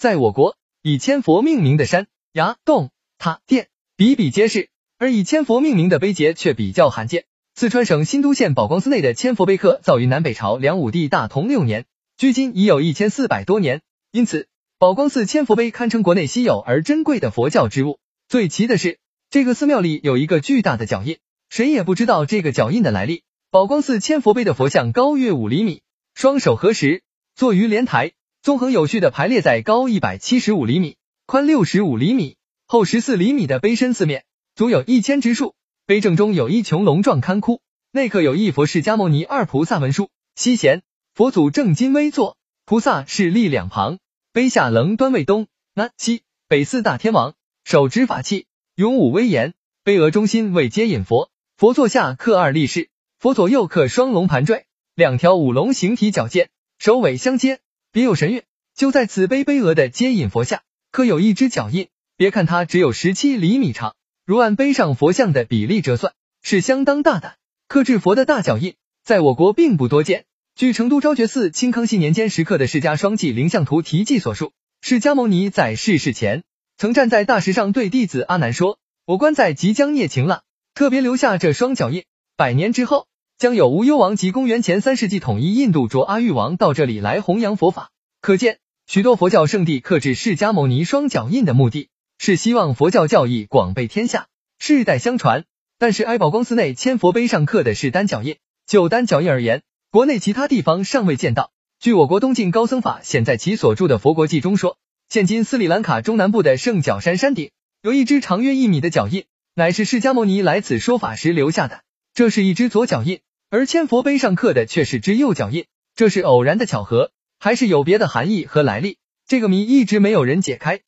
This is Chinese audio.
在我国，以千佛命名的山、崖、洞、塔、殿比比皆是，而以千佛命名的碑碣却比较罕见。四川省新都县宝光寺内的千佛碑刻造于南北朝梁武帝大同六年，距今已有一千四百多年，因此宝光寺千佛碑堪称国内稀有而珍贵的佛教之物。最奇的是，这个寺庙里有一个巨大的脚印，谁也不知道这个脚印的来历。宝光寺千佛碑的佛像高约五厘米，双手合十，坐于莲台，纵横有序的排列在高一百七十五厘米、宽六十五厘米、厚十四厘米的碑身四面，足有一千之数。碑正中有一穹隆状龛窟，内刻有一佛释迦牟尼二菩萨文书，西贤佛祖正襟危坐，菩萨是立两旁。碑下棱端为东、南、西北四大天王，手执法器，勇武威严。碑额中心为接引佛，佛座下刻二力士，佛左右刻双龙盘坠，两条五龙形体矫健，首尾相接，别有神韵。就在此碑碑额的接引佛下，刻有一只脚印，别看它只有十七厘米长。如按碑上佛像的比例折算，是相当大的。刻制佛的大脚印，在我国并不多见。据成都昭觉寺清康熙年间石刻的释迦双髻灵像图题记所述，释迦牟尼在逝世前，曾站在大石上对弟子阿难说：“我观在即将灭情了，特别留下这双脚印。百年之后，将有无忧王及公元前三世纪统一印度卓阿育王到这里来弘扬佛法。可见，许多佛教圣地刻制释迦牟尼双脚印的目的。”是希望佛教教义广被天下，世代相传。但是，哀宝光寺内千佛碑上刻的是单脚印，就单脚印而言，国内其他地方尚未见到。据我国东晋高僧法显在其所著的《佛国记》中说，现今斯里兰卡中南部的圣角山山顶有一只长约一米的脚印，乃是释迦牟尼来此说法时留下的。这是一只左脚印，而千佛碑上刻的却是只右脚印，这是偶然的巧合，还是有别的含义和来历？这个谜一直没有人解开。